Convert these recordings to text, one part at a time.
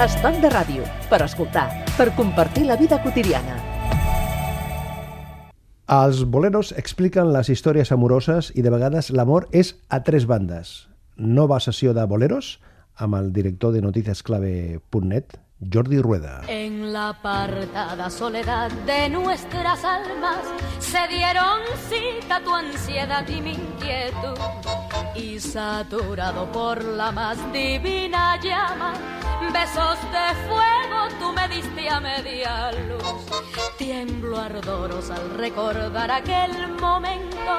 Estat de ràdio, per escoltar, per compartir la vida quotidiana. Els boleros expliquen les històries amoroses i de vegades l'amor és a tres bandes. Nova sessió de boleros amb el director de noticiasclave.net, Jordi Rueda. En la apartada soledad de nuestras almas se dieron cita tu ansiedad y mi inquietud. Y saturado por la más divina llama, besos de fuego tú me diste a media luz. Tiemblo ardorosa al recordar aquel momento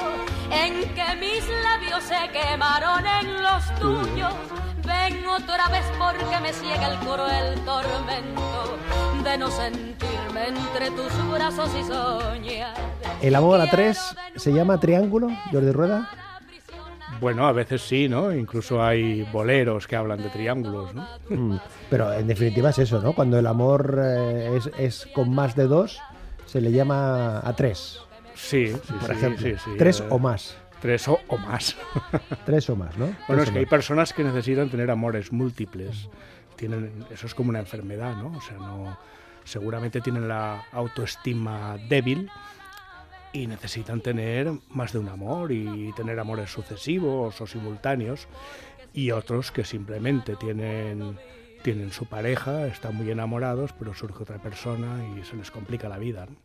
en que mis labios se quemaron en los tuyos. Ven otra vez porque me ciega el cruel tormento de no sentirme entre tus brazos y soñar. ¿El amor a tres se llama triángulo, Jordi Rueda? Bueno, a veces sí, ¿no? Incluso hay boleros que hablan de triángulos, ¿no? Mm, pero en definitiva es eso, ¿no? Cuando el amor eh, es, es con más de dos, se le llama a tres, Sí, sí, por sí, ejemplo. sí, tres eh, o más. Tres o, o más. Tres o más, ¿no? Bueno, Tres es que hay personas que necesitan tener amores múltiples. Tienen, eso es como una enfermedad, ¿no? O sea, no, seguramente tienen la autoestima débil y necesitan tener más de un amor y tener amores sucesivos o simultáneos y otros que simplemente tienen tienen su pareja, están muy enamorados, pero surge otra persona y se les complica la vida. ¿no?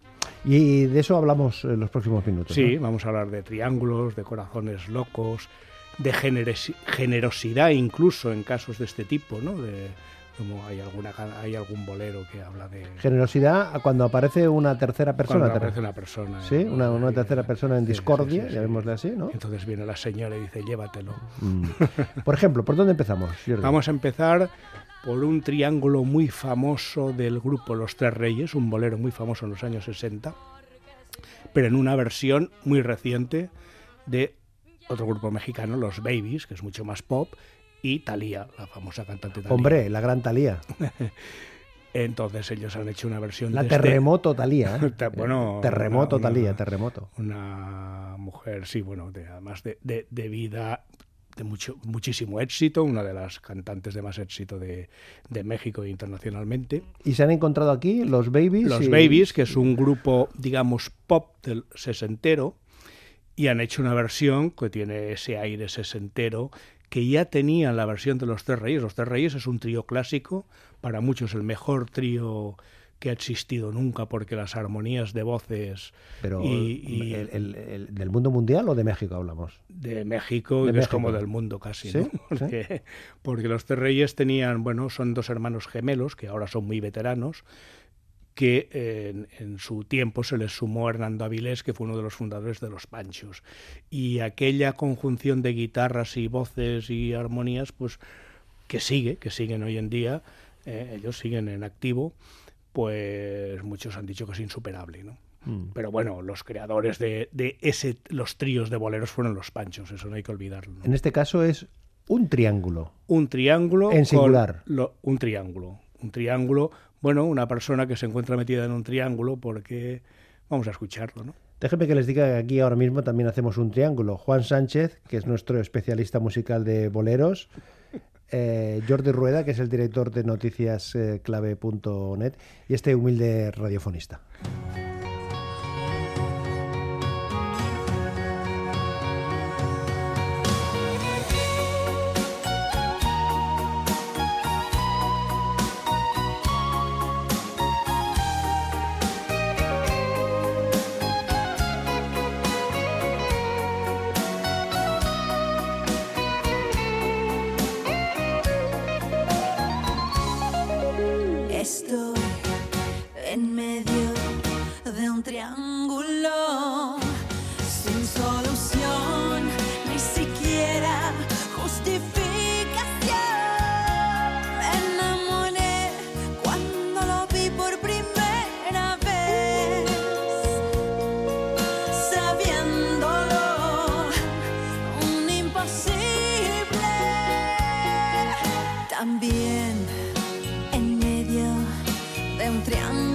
Y de eso hablamos en los próximos minutos. Sí, ¿no? vamos a hablar de triángulos, de corazones locos, de generosidad incluso en casos de este tipo, ¿no? De, como hay alguna hay algún bolero que habla de Generosidad cuando aparece una tercera persona. cuando aparece re- una persona. Sí, una, una tercera persona en sí, discordia, sí, sí. llamémosle así, ¿no? Entonces viene la señora y dice, llévatelo. Mm. Por ejemplo, ¿por dónde empezamos? Jordi? Vamos a empezar por un triángulo muy famoso del grupo Los Tres Reyes, un bolero muy famoso en los años 60, pero en una versión muy reciente de otro grupo mexicano, Los Babies, que es mucho más pop, y Thalía, la famosa cantante Thalía. Hombre, la gran Talía. Entonces ellos han hecho una versión La de este- terremoto Talía. ¿eh? Bueno, terremoto una- Talía, terremoto. una mujer, sí, bueno, de, además de, de- de vida de mucho, muchísimo éxito, una de las cantantes de más éxito de, de México internacionalmente. Y se han encontrado aquí los babies. Los y- Babies, que es un grupo, digamos, pop del sesentero, y han hecho una versión que tiene ese aire sesentero que ya tenía la versión de Los Tres Reyes. Los Tres Reyes es un trío clásico, para muchos el mejor trío que ha existido nunca, porque las armonías de voces Pero y- y- el- el- el- ¿del mundo mundial o de México hablamos? de México De y que es México. como del mundo casi, Sí, ¿no? sí. Porque, porque los Tres Reyes tenían, bueno, son dos hermanos gemelos que ahora son muy veteranos, que eh, en, en su tiempo se les sumó Hernando Avilés, que fue uno de los fundadores de los Panchos. Y aquella conjunción de guitarras y voces y armonías, pues que sigue, que siguen hoy en día, eh, ellos siguen en activo, pues muchos han dicho que es insuperable, ¿no? Mm. Pero bueno, los creadores de, de ese, los tríos de boleros fueron los Panchos, eso no hay que olvidarlo. ¿no? En este caso es un triángulo. Un triángulo. En singular. lo- un triángulo. Un triángulo. Bueno, una persona que se encuentra metida en un triángulo porque. Vamos a escucharlo, ¿no? Déjenme que les diga que aquí ahora mismo también hacemos un triángulo. Juan Sánchez, que es nuestro especialista musical de boleros. eh, Jordi Rueda, que es el director de noticiasclave.net. Y este humilde radiofonista. en medio de un triángulo.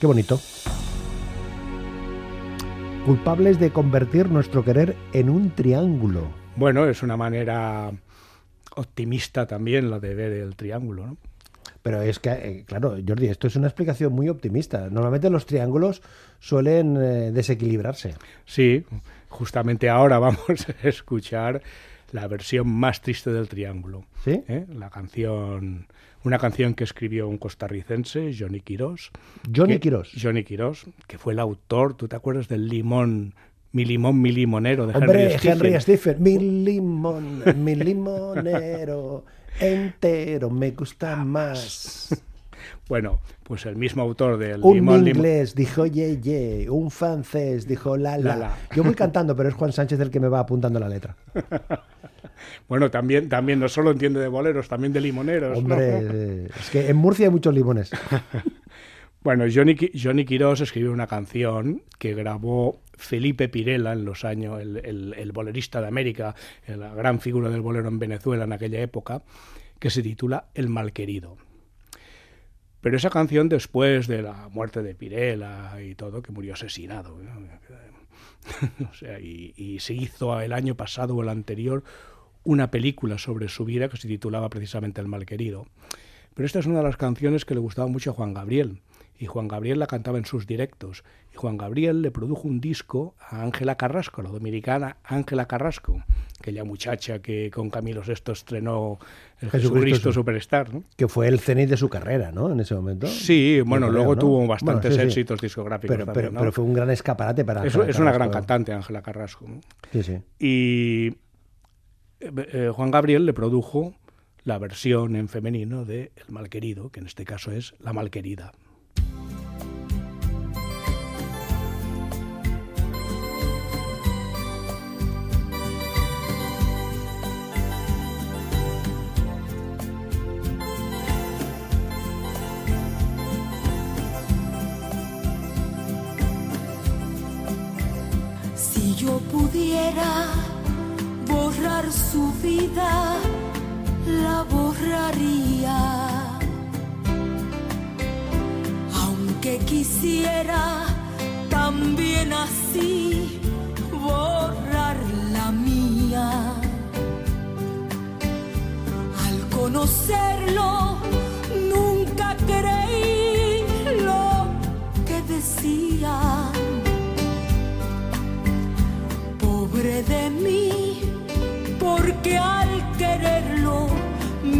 Qué bonito. Culpables de convertir nuestro querer en un triángulo. Bueno, es una manera optimista también la de ver el triángulo, ¿no? Pero es que, eh, claro, Jordi, esto es una explicación muy optimista. Normalmente los triángulos suelen eh, desequilibrarse. Sí, justamente ahora vamos a escuchar la versión más triste del triángulo. ¿Sí? ¿eh? La canción, una canción que escribió un costarricense, Johnny Quirós. Johnny que- Quirós. Johnny Quirós, que fue el autor, ¿tú te acuerdas del limón, mi limón, mi limonero de Hombre, Henry Stephen? Henry Stephen, mi limón, mi limonero entero me gusta más. Bueno, pues el mismo autor del Un limón, limón- inglés dijo ye ye, un francés dijo la la. La, la. Yo voy cantando, pero es Juan Sánchez el que me va apuntando la letra. Bueno, también, también no solo entiende de boleros, también de limoneros. Hombre, es que en Murcia hay muchos limones. Bueno, Johnny, Johnny Quirós escribió una canción que grabó Felipe Pirela en los años, el, el- el bolerista de América, la gran figura del bolero en Venezuela en aquella época, que se titula El Malquerido. Pero esa canción, después de la muerte de Pirela y todo, que murió asesinado, o sea, y, y se hizo el año pasado o el anterior una película sobre su vida que se titulaba precisamente El Malquerido. Pero esta es una de las canciones que le gustaba mucho a Juan Gabriel. Y Juan Gabriel la cantaba en sus directos. Y Juan Gabriel le produjo un disco a Ángela Carrasco, la dominicana Ángela Carrasco, aquella muchacha que con Camilo VI estrenó el Jesucristo Jesucristo, Su- Superstar. ¿no? Que fue el cenit de su carrera, ¿no? En ese momento. Sí, bueno, creo, luego ¿no? tuvo bastantes sí. éxitos discográficos Pero, también, pero, ¿no? pero fue un gran escaparate para Es, Ángela es una gran cantante, Ángela Carrasco. Sí, sí. Y eh, Juan Gabriel le produjo la versión en femenino de El Malquerido, que en este caso es La Malquerida. Pudiera borrar su vida, la borraría. Aunque quisiera también así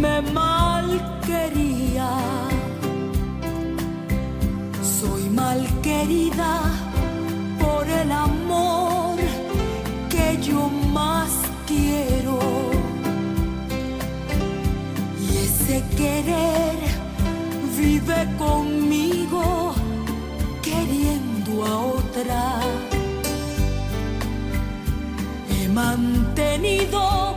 me mal quería. Soy mal querida por el amor que yo más quiero. Y ese querer vive conmigo queriendo a otra he mantenido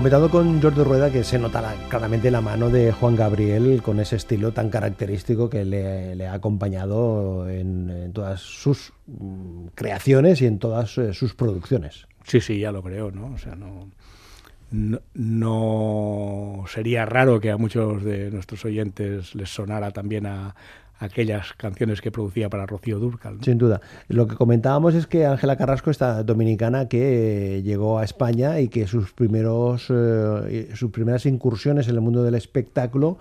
Comentado con Jordi Rueda que se nota la- claramente la mano de Juan Gabriel con ese estilo tan característico que le, ha acompañado en, todas sus mm, creaciones y en todas eh, sus producciones. Sí, sí, ya lo creo, ¿no? O sea, no sería raro que a muchos de nuestros oyentes les sonara también a, aquellas canciones que producía para Rocío Dúrcal. ¿no? Sin duda. Lo que comentábamos es que Ángela Carrasco, esta dominicana que eh, llegó a España y que sus primeros eh, sus primeras incursiones en el mundo del espectáculo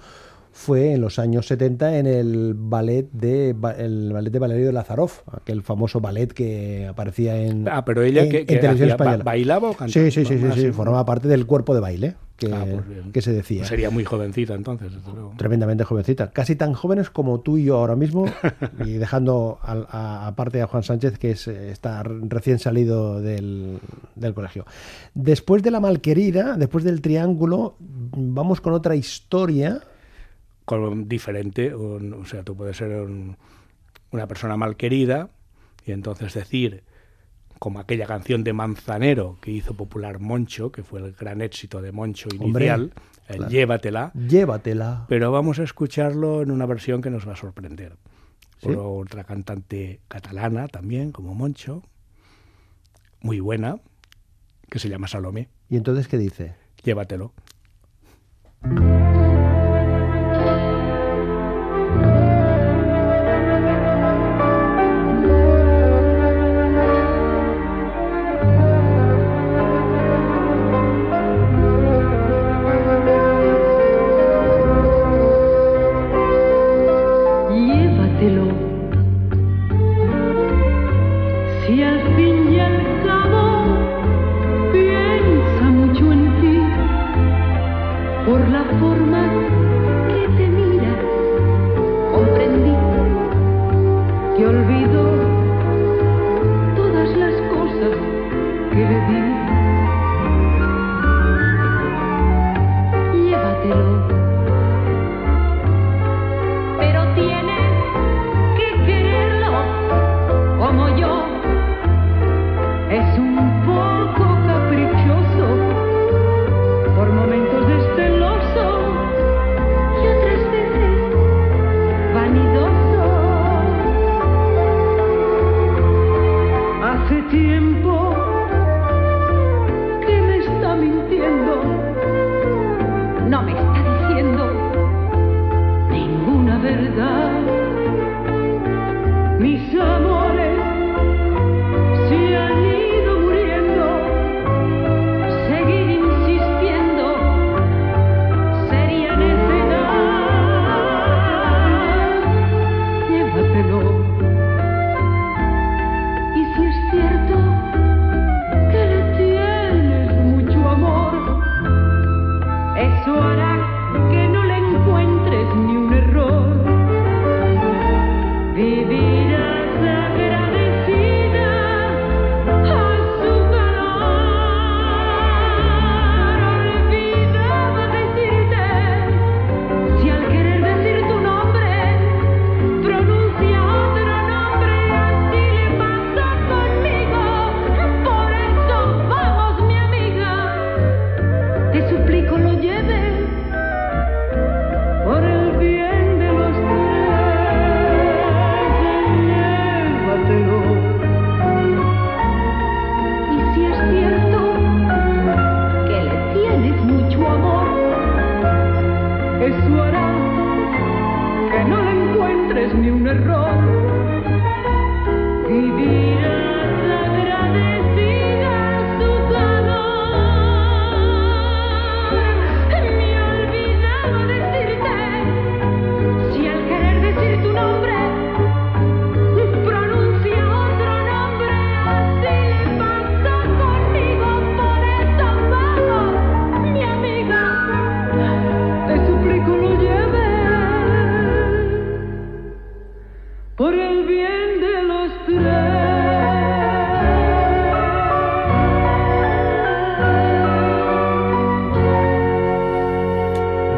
fue en los años 70 en el ballet de el ballet de Valerio de Lazarov, aquel famoso ballet que aparecía en, Ah, pero ella en- que, en que televisión hacía, española. bailaba o cantaba. Sí, sí, sí, sí, Ah, sí, formaba parte del cuerpo de baile que, Ah, pues que se decía. Pues sería muy jovencita entonces, desde luego. Tremendamente jovencita, casi tan jóvenes como tú y yo ahora mismo, y dejando a- aparte a Juan Sánchez, que es, eh, está recién salido del, del colegio. Después de la malquerida, después del triángulo, vamos con otra historia. con diferente, un- o sea, tú puedes ser un- una persona mal querida y entonces decir, como aquella canción de Manzanero que hizo popular Moncho, que fue el gran éxito de Moncho Hombre, inicial, el claro. Llévatela, Llévatela. pero vamos a escucharlo en una versión que nos va a sorprender. Por ¿Sí? otra cantante catalana también, como Moncho, muy buena, que se llama Salomé. ¿Y entonces qué dice? Llévatelo. Llévatelo pero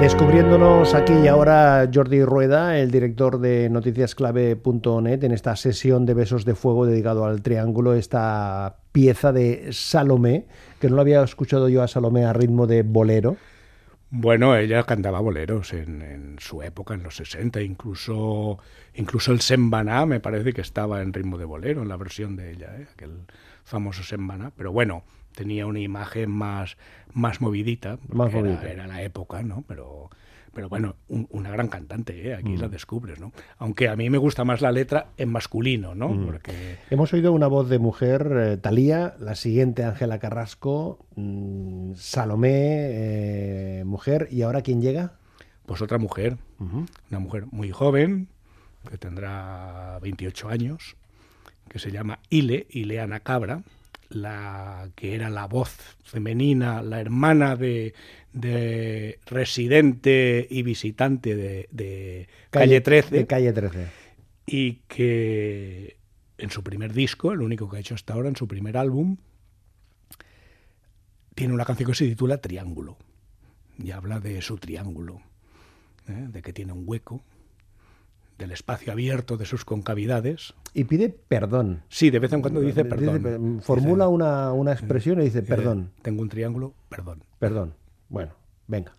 Descubriéndonos aquí y ahora Jordi Rueda, el director de noticiasclave.net, en esta sesión de Besos de Fuego dedicado al Triángulo, esta pieza de Salomé, que no lo había escuchado yo a Salomé a ritmo de bolero. Bueno, ella cantaba boleros en, su época, en los 60, incluso, incluso el Sembaná me parece que estaba en ritmo de bolero, en la versión de ella, ¿eh? aquel famoso Sembaná. Pero bueno, tenía una imagen más, más movidita. Más era, movidita. era la época, ¿no? Pero, pero bueno, un- una gran cantante, ¿eh? Mm. aquí la descubres, ¿no? Aunque a mí me gusta más la letra en masculino, ¿no? Mm. Porque Hemos oído una voz de mujer, eh, Talía, la siguiente Ángela Carrasco, mm, Salomé, eh, mujer, y ahora quién llega? pues otra mujer, una mujer muy joven, que tendrá 28 años, que se llama Ile, Ileana Cabra, la que era la voz femenina, la hermana de, de residente y visitante de, de Calle 13, De calle 13. y que en su primer disco, el único que ha hecho hasta ahora, en su primer álbum, tiene una canción que se titula Triángulo, y habla de su triángulo, ¿eh? de que tiene un hueco, del espacio abierto de sus concavidades. Y pide perdón. Sí, de vez en cuando dice perdón. Dice- formula Dice- una, una expresión y dice dice, perdón, Tengo un triángulo, perdón. perdón. Bueno, venga.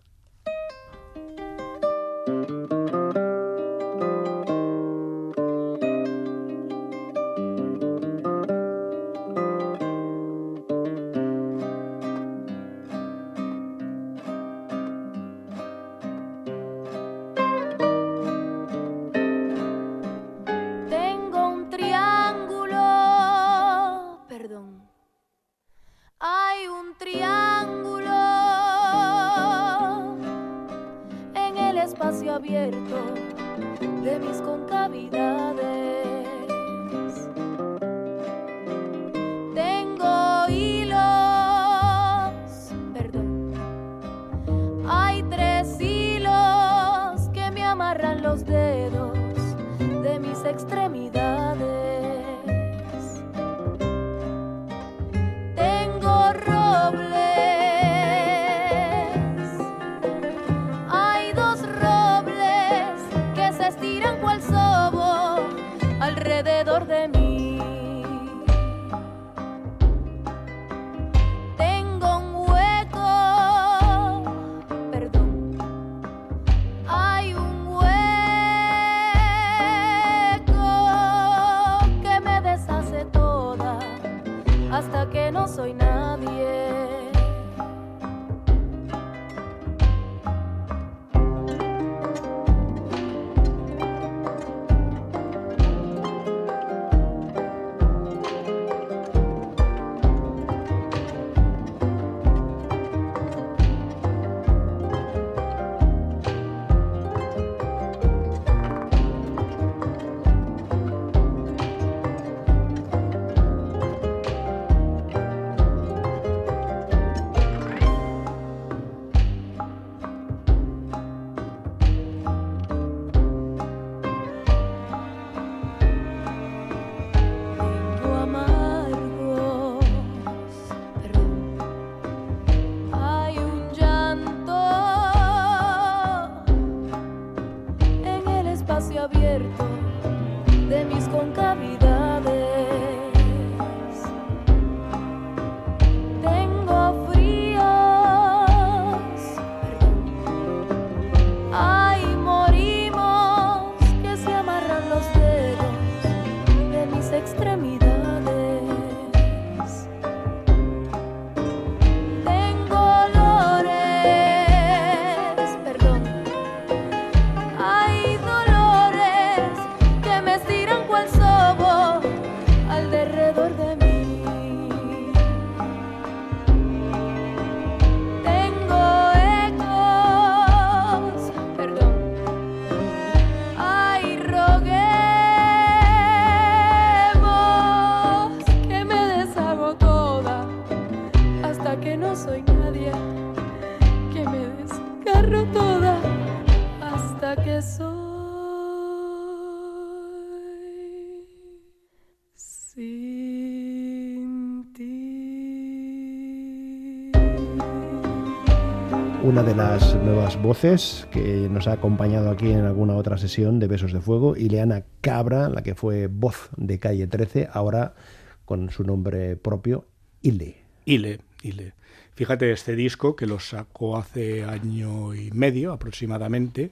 Una de las nuevas voces que nos ha acompañado aquí en alguna otra sesión de Besos de Fuego, Ileana Cabra, la que fue voz de Calle 13, ahora con su nombre propio, Ile. Ile, Ile. Fíjate, este disco que lo sacó hace año y medio aproximadamente,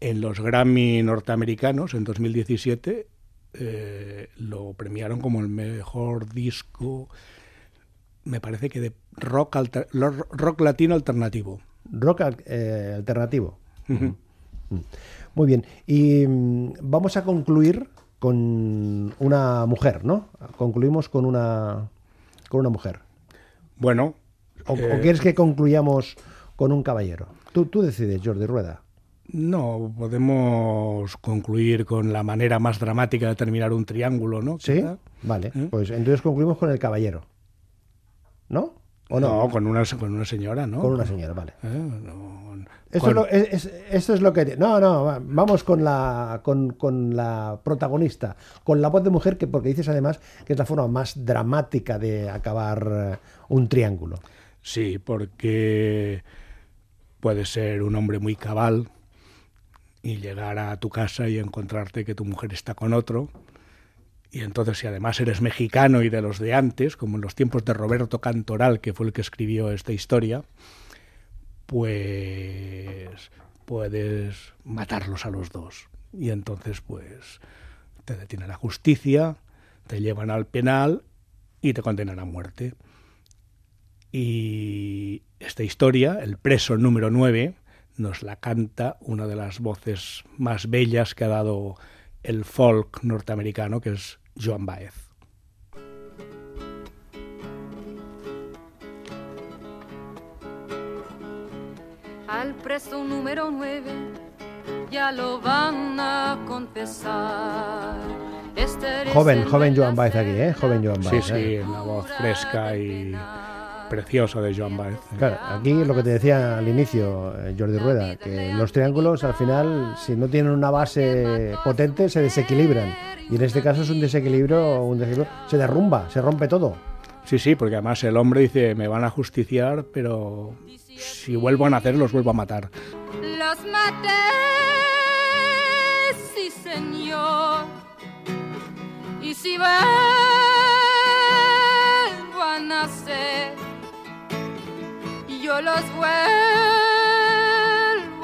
en los Grammy norteamericanos en 2017, eh, lo premiaron como el mejor disco me parece que de rock, alter, rock latino alternativo. Rock eh, alternativo. Muy bien. Y mm, vamos a concluir con una mujer, ¿no? Concluimos con una, con una mujer. Bueno. ¿O, eh, quieres que concluyamos con un caballero? Tú, tú decides, Jordi Rueda. No, podemos concluir con la manera más dramática de terminar un triángulo, ¿no? Sí, vale. ¿Eh? Pues entonces concluimos con el caballero. ¿No? ¿O no? con una, con una señora, ¿no? Con una señora, vale. Eh, eso, es lo, eso, es lo, que... No, no, vamos con la, con, con, la protagonista, con la voz de mujer, que porque dices además que es la forma más dramática de acabar eh, un triángulo. Sí, porque puede ser un hombre muy cabal y llegar a tu casa y encontrarte que tu mujer está con otro y entonces, si además eres mexicano y de los de antes, como en los tiempos de Roberto Cantoral, que fue el que escribió esta historia, pues puedes matarlos a los dos. Y entonces, pues, te detiene la justicia, te llevan al penal y te condenan a muerte. Y esta historia, el preso número 9, nos la canta una de las voces más bellas que ha dado el folk norteamericano, que es Joan Baez. Al preso número 9 ya lo van a confesar. Este joven, joven Joan Baez aquí, ¿eh? Joven Joan Baez. Sí, sí, ¿eh? una voz fresca y preciosa de Joan Baez. Claro, aquí lo que te decía al inicio, eh, Jordi Rueda, que los triángulos al final, si no tienen una base potente, se desequilibran. Y en este caso es un desequilibrio, un desequilibrio, se derrumba, se rompe todo. Sí, sí, porque además el hombre dice, me van a justiciar, pero si vuelvo a nacer, los vuelvo a matar. Los maté, sí señor. Y si vuelvo yo los vuelvo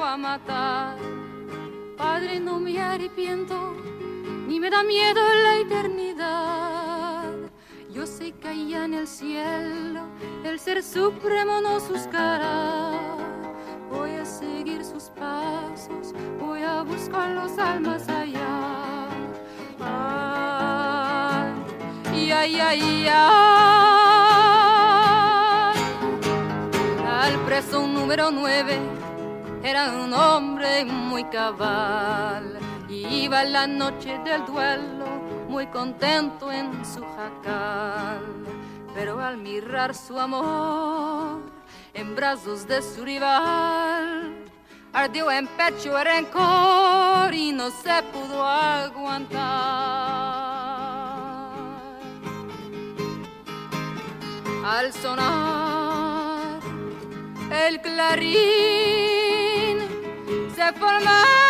a matar. Padre, no me arrepiento ni me da miedo la eternidad. Yo sé que allá en el cielo el ser supremo nos buscará. Voy a seguir sus pasos, voy a buscar los almas allá. Ay, ay, ay, ay. Número nueve. Era un hombre muy cabal. Iba la noche del duelo muy contento en su jacal, pero al mirar su amor en brazos de su rival, ardió en pecho el rencor y no se pudo aguantar. Al sonar el clarín se formó